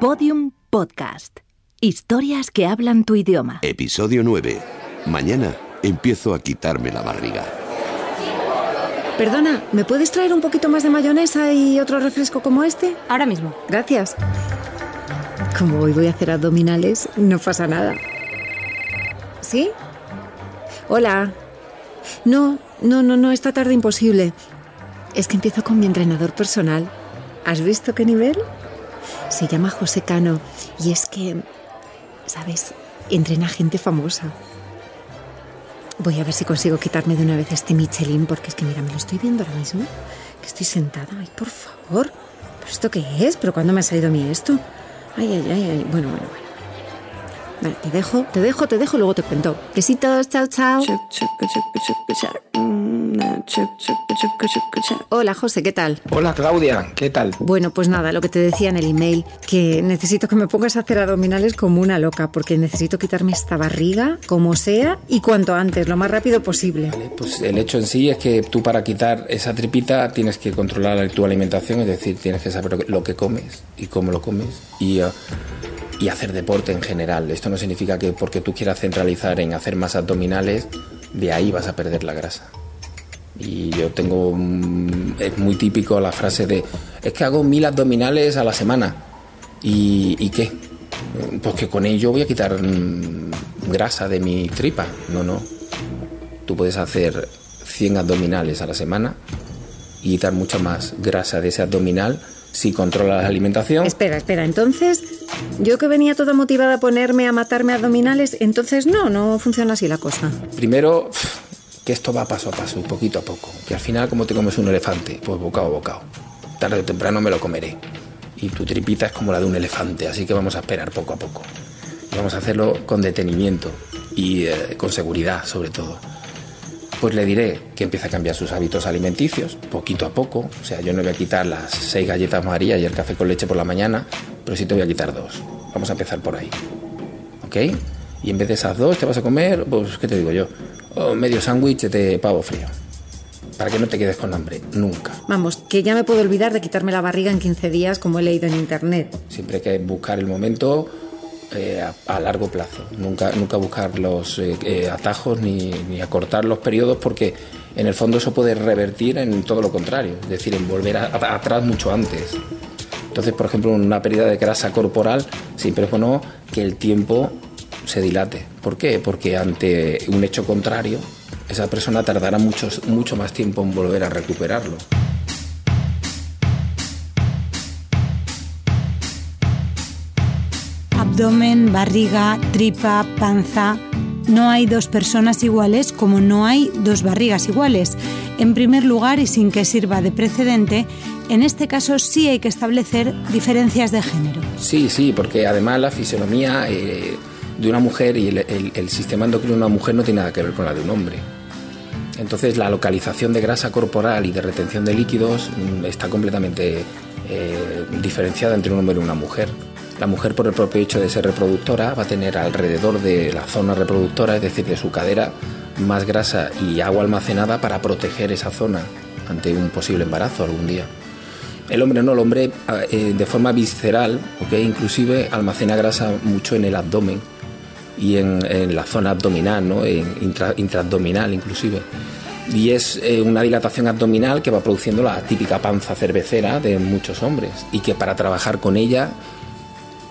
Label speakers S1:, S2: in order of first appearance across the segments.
S1: Podium Podcast. Historias que hablan tu idioma.
S2: Episodio 9. Mañana empiezo a quitarme la barriga.
S3: Perdona, ¿me puedes traer un poquito más de mayonesa y otro refresco como este?
S4: Ahora mismo.
S3: Gracias. Como hoy voy a hacer abdominales, no pasa nada. ¿Sí? Hola. No, no, no, no, esta tarde imposible. Es que empiezo con mi entrenador personal. ¿Has visto qué nivel? Se llama José Cano y es que, ¿sabes? Entrena gente famosa. Voy a ver si consigo quitarme de una vez este Michelin porque es que mira, me lo estoy viendo ahora mismo. Que estoy sentada. Ay, por favor. ¿Pero esto qué es? ¿Pero cuándo me ha salido a mí esto? Ay, ay, ay, ay. Bueno, bueno, bueno. Vale, te dejo, te dejo, te dejo, luego te cuento. Besitos, chao, chao. Hola, José, ¿qué tal?
S5: Hola Claudia, ¿qué tal?
S3: Bueno, pues nada, lo que te decía en el email, que necesito que me pongas a hacer abdominales como una loca, porque necesito quitarme esta barriga, como sea, y cuanto antes, lo más rápido posible.
S5: Vale, pues el hecho en sí es que tú para quitar esa tripita tienes que controlar tu alimentación, es decir, tienes que saber lo que comes y cómo lo comes y, uh, y hacer deporte en general. Esto no significa que porque tú quieras centralizar en hacer más abdominales, de ahí vas a perder la grasa. Y yo tengo, es muy típico la frase de, es que hago mil abdominales a la semana. ¿Y, y qué? Pues que con ello voy a quitar mm, grasa de mi tripa. No, no. Tú puedes hacer 100 abdominales a la semana y quitar mucha más grasa de ese abdominal si controlas la alimentación.
S3: Espera, espera, entonces, yo que venía toda motivada a ponerme a matarme abdominales, entonces no, no funciona así la cosa.
S5: Primero, que esto va paso a paso, poquito a poco. Que al final, como te comes un elefante, pues bocado a bocado. Tarde o temprano me lo comeré. Y tu tripita es como la de un elefante, así que vamos a esperar poco a poco. Vamos a hacerlo con detenimiento y eh, con seguridad, sobre todo. Pues le diré que empiece a cambiar sus hábitos alimenticios, poquito a poco. O sea, yo no voy a quitar las seis galletas María y el café con leche por la mañana, pero sí te voy a quitar dos. Vamos a empezar por ahí. ¿Ok? Y en vez de esas dos te vas a comer, pues, ¿qué te digo yo? Oh, medio sándwich de pavo frío. Para que no te quedes con hambre, nunca.
S3: Vamos, que ya me puedo olvidar de quitarme la barriga en 15 días como he leído en internet.
S5: Siempre hay que buscar el momento eh, a, a, largo plazo. Nunca, nunca buscar los eh, eh, atajos ni, ni, acortar los periodos porque en el fondo eso puede revertir en todo lo contrario, es decir, en volver a, a, atrás mucho antes. Entonces, por ejemplo, una pérdida de grasa corporal siempre es bueno que el tiempo se dilate. ¿Por qué? Porque ante un hecho contrario, esa persona tardará mucho, mucho más tiempo en volver a recuperarlo.
S4: Abdomen, barriga, tripa, panza. No hay dos personas iguales como no hay dos barrigas iguales. En primer lugar, y sin que sirva de precedente, en este caso sí hay que establecer diferencias de género.
S5: Sí, sí, porque además la fisionomía eh, de una mujer y el, sistema endocrino de una mujer no tiene nada que ver con la de un hombre. Entonces la localización de grasa corporal y de retención de líquidos está completamente eh, diferenciada entre un hombre y una mujer. La mujer por el propio hecho de ser reproductora va a tener alrededor de la zona reproductora, es decir, de su cadera, más grasa y agua almacenada para proteger esa zona ante un posible embarazo algún día. El hombre no, el hombre eh, de forma visceral, ¿okay? inclusive almacena grasa mucho en el abdomen y en, en la zona abdominal, ¿no? intra, intraabdominal inclusive. Y es eh, una dilatación abdominal que va produciendo la típica panza cervecera de muchos hombres y que para trabajar con ella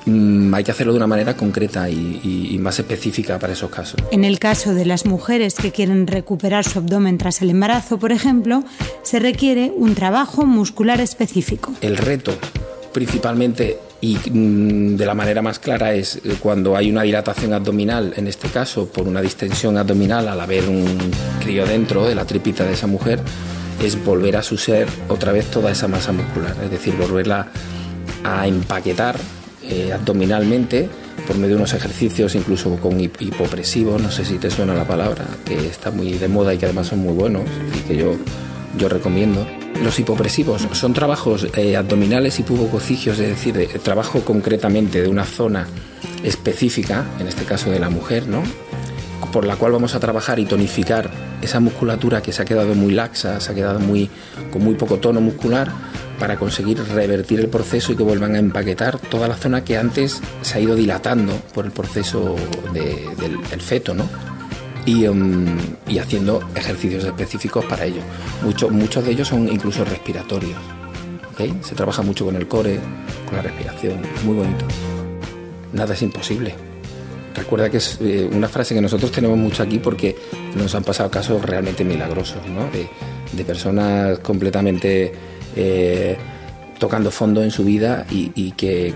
S5: mmm, hay que hacerlo de una manera concreta y, y, y, más específica para esos casos.
S4: En el caso de las mujeres que quieren recuperar su abdomen tras el embarazo, por ejemplo, se requiere un trabajo muscular específico.
S5: El reto principalmente y mmm, de la manera más clara es cuando hay una dilatación abdominal, en este caso por una distensión abdominal al haber un crío dentro de la tripita de esa mujer, es volver a su ser otra vez toda esa masa muscular, es decir, volverla a empaquetar eh, abdominalmente por medio de unos ejercicios incluso con hipopresivos, no sé si te suena la palabra, que está muy de moda y que además son muy buenos y que yo, yo recomiendo. Los hipopresivos son trabajos eh, abdominales y pubococigios, es decir, de, trabajo concretamente de una zona específica, en este caso de la mujer, ¿no? por la cual vamos a trabajar y tonificar esa musculatura que se ha quedado muy laxa, se ha quedado muy, con muy poco tono muscular, para conseguir revertir el proceso y que vuelvan a empaquetar toda la zona que antes se ha ido dilatando por el proceso del, feto, ¿no? Um, y, haciendo ejercicios específicos para ello. Muchos, muchos de ellos son incluso respiratorios. Se trabaja mucho con el core, con la respiración, muy bonito. Nada es imposible. Recuerda que es eh, una frase que nosotros tenemos mucho aquí porque nos han pasado casos realmente milagrosos, ¿no? de, personas completamente eh, tocando fondo en su vida y, que,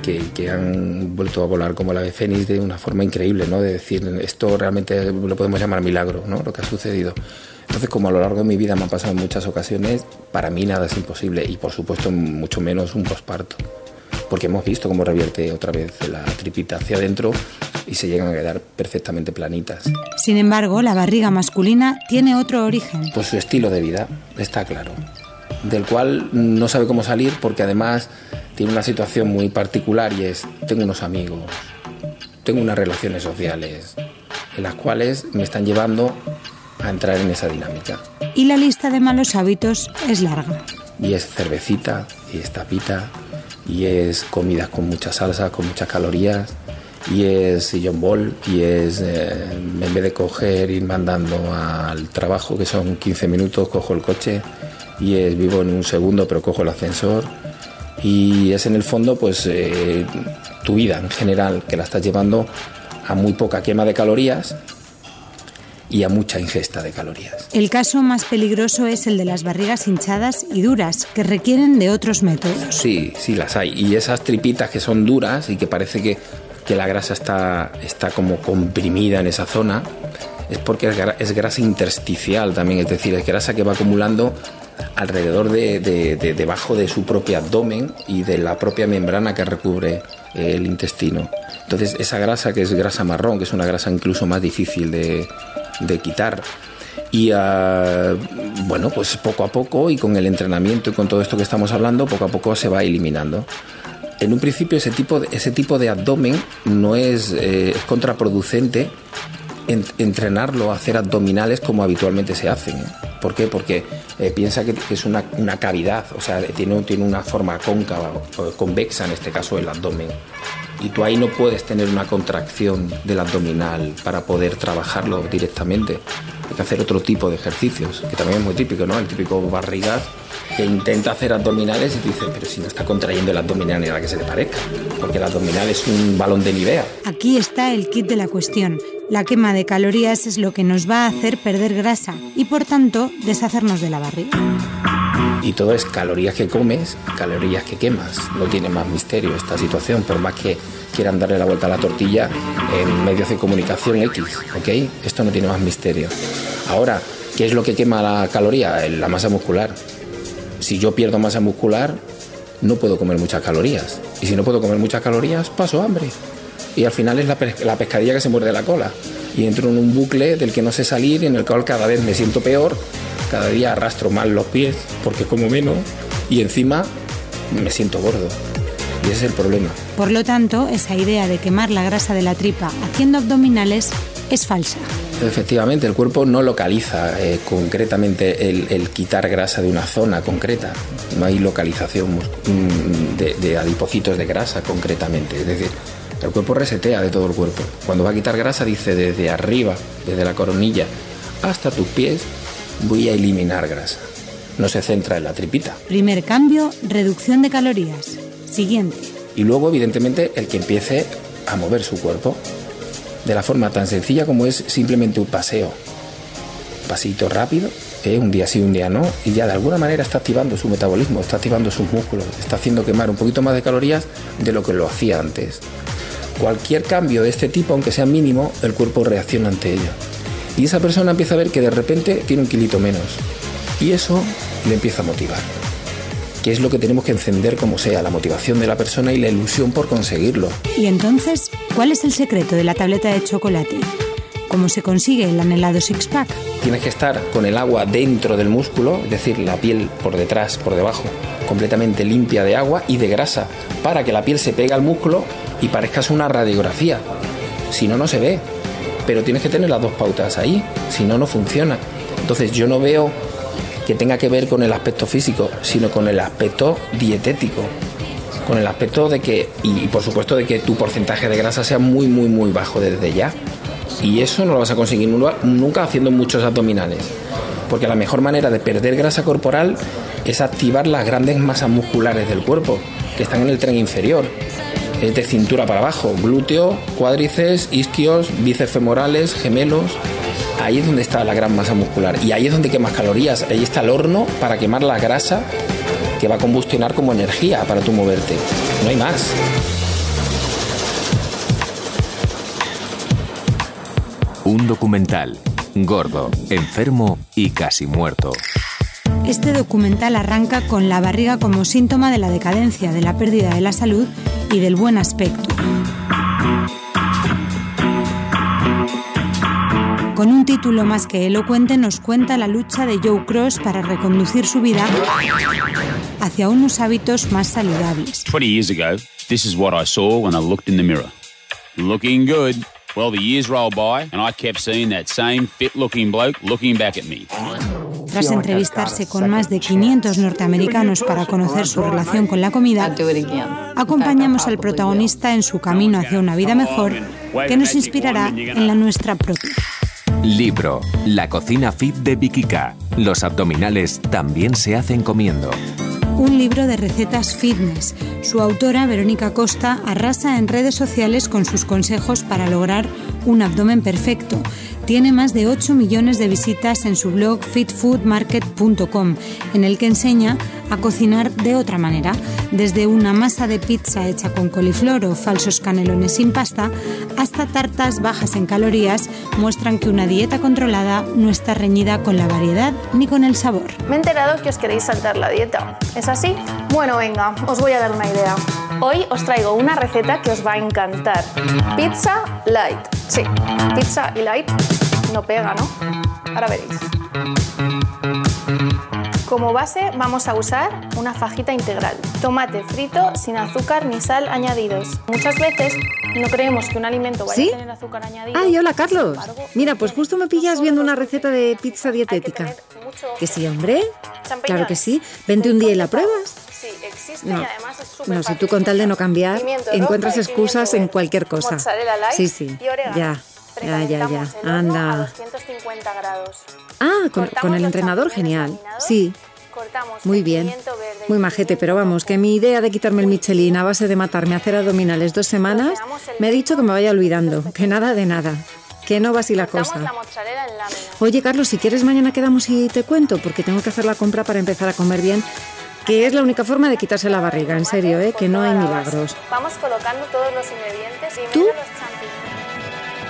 S5: han vuelto a volar como la de Fénix de una forma increíble, ¿no? De decir, esto realmente lo podemos llamar milagro, ¿no? Lo que ha sucedido. Entonces, como a lo largo de mi vida me ha pasado en muchas ocasiones, para mí nada es imposible y por supuesto mucho menos un posparto. Porque hemos visto cómo revierte otra vez la tripita hacia adentro y se llegan a quedar perfectamente planitas.
S4: Sin embargo, la barriga masculina tiene otro origen.
S5: Pues su estilo de vida, está claro. Del cual no sabe cómo salir porque además tiene una situación muy particular y es, tengo unos amigos, tengo unas relaciones sociales en las cuales me están llevando a entrar en esa dinámica.
S4: Y la lista de malos hábitos es larga.
S5: Y es cervecita, y es tapita, y es comidas con mucha salsa, con muchas calorías, y es sillón ball, y es eh, en vez de coger, ir mandando al trabajo, que son 15 minutos, cojo el coche, y es vivo en un segundo, pero cojo el ascensor. Y es en el fondo, pues, eh, tu vida en general, que la estás llevando a muy poca quema de calorías y a mucha ingesta de calorías.
S4: El caso más peligroso es el de las barrigas hinchadas y duras, que requieren de otros métodos.
S5: Sí, sí las hay. Y esas tripitas que son duras y que parece que, que la grasa está, está como comprimida en esa zona, es porque es grasa intersticial también, es decir, es grasa que va acumulando alrededor de, de, debajo de su propio abdomen y de la propia membrana que recubre el intestino. Entonces esa grasa que es grasa marrón, que es una grasa incluso más difícil de, de quitar. Y ah, bueno, pues poco a poco y con el entrenamiento y con todo esto que estamos hablando, poco a poco se va eliminando. En un principio ese tipo de, ese tipo de abdomen no es, eh, es contraproducente entrenarlo a hacer abdominales como habitualmente se hacen. ¿eh? ¿Por qué? Porque eh, piensa que, es una, una, cavidad, o sea, tiene, tiene una forma cóncava, o convexa en este caso el abdomen y tú ahí no puedes tener una contracción del abdominal para poder trabajarlo directamente. Hay que hacer otro tipo de ejercicios, que también es muy típico, ¿no? El típico barrigas que intenta hacer abdominales y tú dices, pero si no está contrayendo el abdominal ni a la que se le parezca, porque el abdominal es un balón de nivea.
S4: Aquí está el kit de la cuestión. La quema de calorías es lo que nos va a hacer perder grasa y por tanto deshacernos de la barriga.
S5: Y todo es calorías que comes, calorías que quemas. No tiene más misterio esta situación, por más que quieran darle la vuelta a la tortilla en medios de comunicación X, ¿ok? Esto no tiene más misterio. Ahora, ¿qué es lo que quema la caloría? La masa muscular. Si yo pierdo masa muscular, no puedo comer muchas calorías. Y si no puedo comer muchas calorías, paso hambre. Y al final es la, la pescadilla que se muerde la cola. Y entro en un bucle del que no sé salir y en el cual cada vez me siento peor cada día arrastro mal los pies porque como menos y encima me siento gordo. Y ese es el problema.
S4: Por lo tanto, esa idea de quemar la grasa de la tripa haciendo abdominales es falsa.
S5: Efectivamente, el cuerpo no localiza eh, concretamente el, quitar grasa de una zona concreta. No hay localización mm, de, de, adipocitos de grasa concretamente. Es decir, el cuerpo resetea de todo el cuerpo. Cuando va a quitar grasa dice desde arriba, desde la coronilla hasta tus pies, voy a eliminar grasa. No se centra en la tripita.
S4: Primer cambio, reducción de calorías. Siguiente.
S5: Y luego, evidentemente, el que empiece a mover su cuerpo de la forma tan sencilla como es simplemente un paseo. Pasito rápido, ¿eh? un día sí, un día no, y ya de alguna manera está activando su metabolismo, está activando sus músculos, está haciendo quemar un poquito más de calorías de lo que lo hacía antes. Cualquier cambio de este tipo, aunque sea mínimo, el cuerpo reacciona ante ello. Y esa persona empieza a ver que de repente tiene un kilito menos. Y eso le empieza a motivar. Que es lo que tenemos que encender como sea, la motivación de la persona y la ilusión por conseguirlo.
S4: Y entonces, ¿cuál es el secreto de la tableta de chocolate? ¿Cómo se consigue el anhelado six-pack?
S5: Tienes que estar con el agua dentro del músculo, es decir, la piel por detrás, por debajo, completamente limpia de agua y de grasa, para que la piel se pegue al músculo y parezcas una radiografía. Si no, no se ve pero tienes que tener las dos pautas ahí, si no, no funciona. Entonces yo no veo que tenga que ver con el aspecto físico, sino con el aspecto dietético. Con el aspecto de que, y por supuesto, de que tu porcentaje de grasa sea muy, muy, muy bajo desde ya. Y eso no lo vas a conseguir nunca haciendo muchos abdominales. Porque la mejor manera de perder grasa corporal es activar las grandes masas musculares del cuerpo, que están en el tren inferior. Es de cintura para abajo, glúteo, cuádriceps, isquios, bíceps femorales, gemelos. Ahí es donde está la gran masa muscular. Y ahí es donde quemas calorías. Ahí está el horno para quemar la grasa que va a combustionar como energía para tu moverte. No hay más.
S6: Un documental. Gordo, enfermo y casi muerto.
S4: Este documental arranca con la barriga como síntoma de la decadencia, de la pérdida de la salud y del buen aspecto. Con un título más que elocuente nos cuenta la lucha de Joe Cross para reconducir su vida hacia unos hábitos más saludables.
S7: 20 years ago, this is what I saw when I looked in the mirror. Looking good. Well, the years rolled by and I kept seeing that same fit-looking bloke looking back at me.
S4: Tras entrevistarse con más de 500 norteamericanos para conocer su relación con la comida, acompañamos al protagonista en su camino hacia una vida mejor que nos inspirará en la nuestra propia.
S6: Libro La cocina fit de Vicky K. Los abdominales también se hacen comiendo
S4: un libro de recetas fitness. Su autora, Verónica Costa, arrasa en redes sociales con sus consejos para lograr un abdomen perfecto. Tiene más de 8 millones de visitas en su blog fitfoodmarket.com, en el que enseña a cocinar de otra manera, desde una masa de pizza hecha con coliflor o falsos canelones sin pasta, hasta tartas bajas en calorías, muestran que una dieta controlada no está reñida con la variedad ni con el sabor.
S8: Me he enterado que os queréis saltar la dieta. ¿Es así? Bueno, venga, os voy a dar una idea. Hoy os traigo una receta que os va a encantar. Pizza light. Sí, pizza y light no pega, ¿no? Ahora veréis. Como base vamos a usar una fajita integral, tomate frito sin azúcar ni sal añadidos. Muchas veces no creemos que un alimento vaya a tener azúcar añadido.
S3: Ay, hola Carlos. Mira, pues justo me pillas viendo una receta de pizza dietética. Que, sí, hombre? Claro que sí. Vente un día y la pruebas.
S8: Sí, existe y además es
S3: No, si tú con tal de no cambiar, encuentras excusas en cualquier cosa. Sí, sí. Ya. Ya, ya, ya. Anda. Ah, con, el entrenador, genial. Sí. Muy bien. Muy majete, pero vamos, que mi idea de quitarme el Michelin a base de matarme a hacer abdominales dos semanas, me ha dicho que me vaya olvidando, que nada de nada. Que no va así la cosa. Oye, Carlos, si quieres mañana quedamos y te cuento, porque tengo que hacer la compra para empezar a comer bien, que es la única forma de quitarse la barriga, en serio, ¿eh? que no hay milagros.
S8: Vamos colocando todos los ingredientes y
S3: ¿Tú?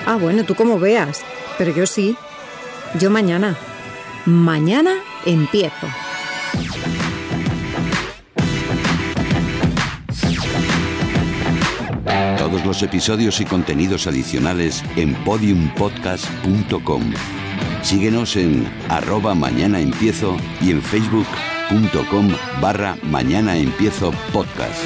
S3: Ah, bueno, tú como veas. Pero yo sí. Yo mañana. Mañana empiezo.
S2: Todos los episodios y contenidos adicionales en podiumpodcast.com. Síguenos en arroba mañana empiezo y en facebook.com barra mañana empiezo podcast.